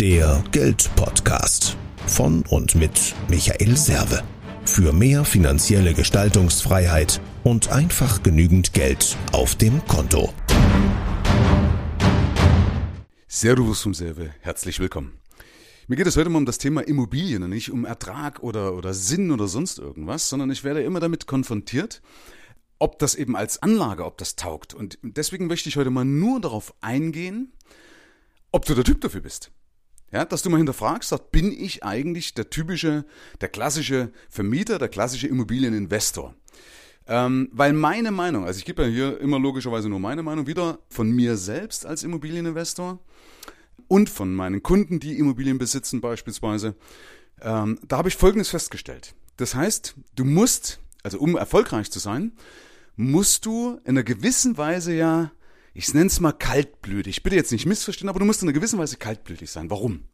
Der Geldpodcast von und mit Michael Serve. Für mehr finanzielle Gestaltungsfreiheit und einfach genügend Geld auf dem Konto. Servus vom Serve, herzlich willkommen. Mir geht es heute mal um das Thema Immobilien und nicht um Ertrag oder, oder Sinn oder sonst irgendwas, sondern ich werde immer damit konfrontiert, ob das eben als Anlage, ob das taugt. Und deswegen möchte ich heute mal nur darauf eingehen, ob du der Typ dafür bist. Ja, dass du mal hinterfragst, sagt, bin ich eigentlich der typische, der klassische Vermieter, der klassische Immobilieninvestor? Ähm, weil meine Meinung, also ich gebe ja hier immer logischerweise nur meine Meinung wieder von mir selbst als Immobilieninvestor und von meinen Kunden, die Immobilien besitzen beispielsweise, ähm, da habe ich Folgendes festgestellt. Das heißt, du musst, also um erfolgreich zu sein, musst du in einer gewissen Weise ja, ich nenne es mal kaltblütig, bitte jetzt nicht missverstehen, aber du musst in einer gewissen Weise kaltblütig sein. Warum?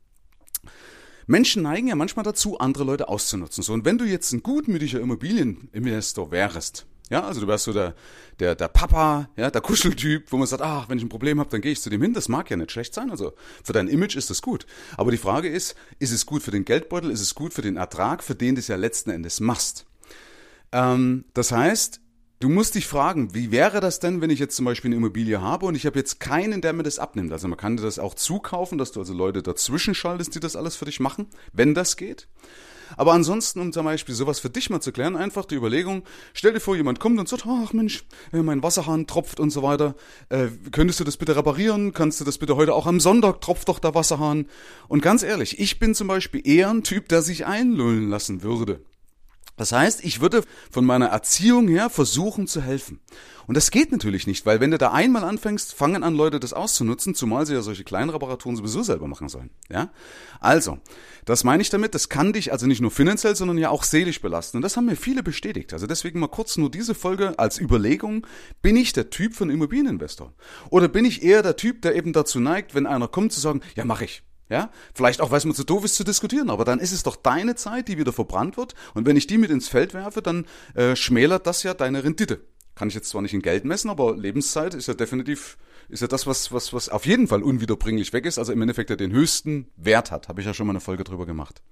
Menschen neigen ja manchmal dazu, andere Leute auszunutzen. So, und wenn du jetzt ein gutmütiger Immobilieninvestor wärst, ja, also du wärst so der, der, der Papa, ja, der Kuscheltyp, wo man sagt, ach, wenn ich ein Problem habe, dann gehe ich zu dem hin. Das mag ja nicht schlecht sein. Also für dein Image ist das gut. Aber die Frage ist, ist es gut für den Geldbeutel, ist es gut für den Ertrag, für den du es ja letzten Endes machst? Ähm, das heißt, Du musst dich fragen, wie wäre das denn, wenn ich jetzt zum Beispiel eine Immobilie habe und ich habe jetzt keinen, der mir das abnimmt. Also man kann dir das auch zukaufen, dass du also Leute dazwischen schaltest, die das alles für dich machen, wenn das geht. Aber ansonsten, um zum Beispiel sowas für dich mal zu klären, einfach die Überlegung, stell dir vor, jemand kommt und sagt, ach Mensch, äh, mein Wasserhahn tropft und so weiter. Äh, könntest du das bitte reparieren? Kannst du das bitte heute auch am Sonntag tropft doch der Wasserhahn? Und ganz ehrlich, ich bin zum Beispiel eher ein Typ, der sich einlullen lassen würde. Das heißt, ich würde von meiner Erziehung her versuchen zu helfen. Und das geht natürlich nicht, weil wenn du da einmal anfängst, fangen an Leute das auszunutzen, zumal sie ja solche kleinen Reparaturen sowieso selber machen sollen. Ja? Also, das meine ich damit, das kann dich also nicht nur finanziell, sondern ja auch seelisch belasten. Und das haben mir viele bestätigt. Also deswegen mal kurz nur diese Folge als Überlegung, bin ich der Typ von Immobilieninvestor? Oder bin ich eher der Typ, der eben dazu neigt, wenn einer kommt, zu sagen, ja, mach ich. Ja, vielleicht auch, weil es mir zu doof ist zu diskutieren, aber dann ist es doch deine Zeit, die wieder verbrannt wird. Und wenn ich die mit ins Feld werfe, dann äh, schmälert das ja deine Rendite. Kann ich jetzt zwar nicht in Geld messen, aber Lebenszeit ist ja definitiv, ist ja das, was, was, was auf jeden Fall unwiederbringlich weg ist, also im Endeffekt ja den höchsten Wert hat. Habe ich ja schon mal eine Folge drüber gemacht.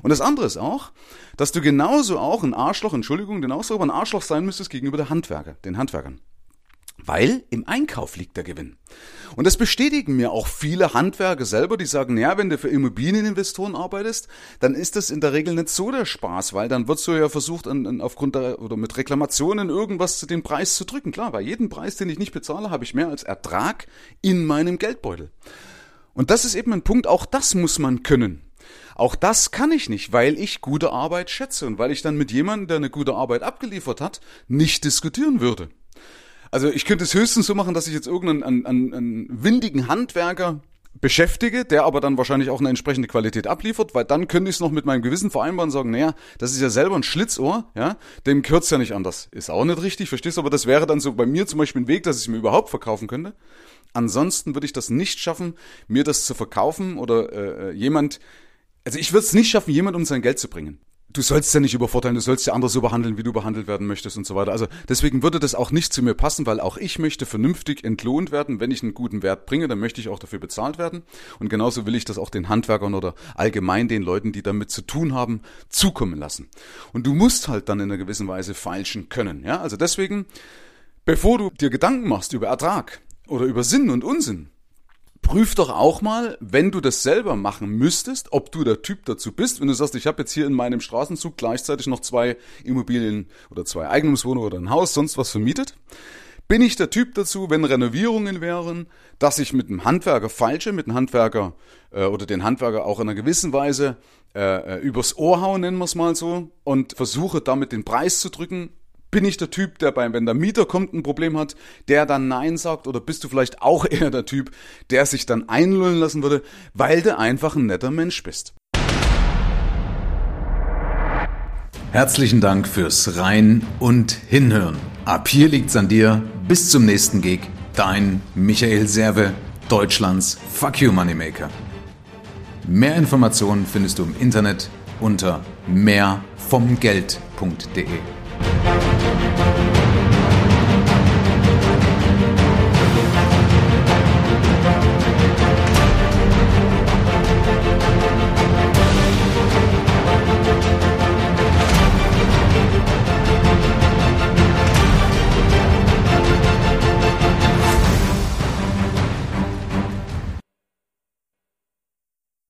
Und das andere ist auch, dass du genauso auch ein Arschloch, Entschuldigung, den Ausdruck, aber ein Arschloch sein müsstest gegenüber der Handwerker, den Handwerkern. Weil im Einkauf liegt der Gewinn. Und das bestätigen mir auch viele Handwerker selber, die sagen, ja, wenn du für Immobilieninvestoren arbeitest, dann ist das in der Regel nicht so der Spaß, weil dann wird so ja versucht, an, an, aufgrund der, oder mit Reklamationen irgendwas zu dem Preis zu drücken. Klar, bei jedem Preis, den ich nicht bezahle, habe ich mehr als Ertrag in meinem Geldbeutel. Und das ist eben ein Punkt, auch das muss man können. Auch das kann ich nicht, weil ich gute Arbeit schätze und weil ich dann mit jemandem, der eine gute Arbeit abgeliefert hat, nicht diskutieren würde. Also ich könnte es höchstens so machen, dass ich jetzt irgendeinen einen, einen, windigen Handwerker beschäftige, der aber dann wahrscheinlich auch eine entsprechende Qualität abliefert, weil dann könnte ich es noch mit meinem Gewissen vereinbaren und sagen, naja, das ist ja selber ein Schlitzohr, ja, dem gehört's ja nicht anders. Ist auch nicht richtig, verstehst du? Aber das wäre dann so bei mir zum Beispiel ein Weg, dass ich es mir überhaupt verkaufen könnte. Ansonsten würde ich das nicht schaffen, mir das zu verkaufen oder äh, jemand, also ich würde es nicht schaffen, jemand um sein Geld zu bringen du sollst ja nicht übervorteilen, du sollst ja anders so behandeln, wie du behandelt werden möchtest und so weiter. Also deswegen würde das auch nicht zu mir passen, weil auch ich möchte vernünftig entlohnt werden. Wenn ich einen guten Wert bringe, dann möchte ich auch dafür bezahlt werden. Und genauso will ich das auch den Handwerkern oder allgemein den Leuten, die damit zu tun haben, zukommen lassen. Und du musst halt dann in einer gewissen Weise feilschen können. Ja, also deswegen, bevor du dir Gedanken machst über Ertrag oder über Sinn und Unsinn, prüf doch auch mal, wenn du das selber machen müsstest, ob du der Typ dazu bist. Wenn du sagst, ich habe jetzt hier in meinem Straßenzug gleichzeitig noch zwei Immobilien oder zwei Eigentumswohnungen oder ein Haus, sonst was vermietet. Bin ich der Typ dazu, wenn Renovierungen wären, dass ich mit einem Handwerker falsche, mit einem Handwerker äh, oder den Handwerker auch in einer gewissen Weise äh, äh übers Ohr hauen, nennen wir es mal so, und versuche damit den Preis zu drücken bin ich der Typ, der beim, wenn der Mieter kommt, ein Problem hat, der dann Nein sagt? Oder bist du vielleicht auch eher der Typ, der sich dann einlullen lassen würde, weil du einfach ein netter Mensch bist? Herzlichen Dank fürs Rein und Hinhören. Ab hier liegt's an dir. Bis zum nächsten Gig. Dein Michael Serve, Deutschlands Fuck You Moneymaker. Mehr Informationen findest du im Internet unter mehrvomgeld.de.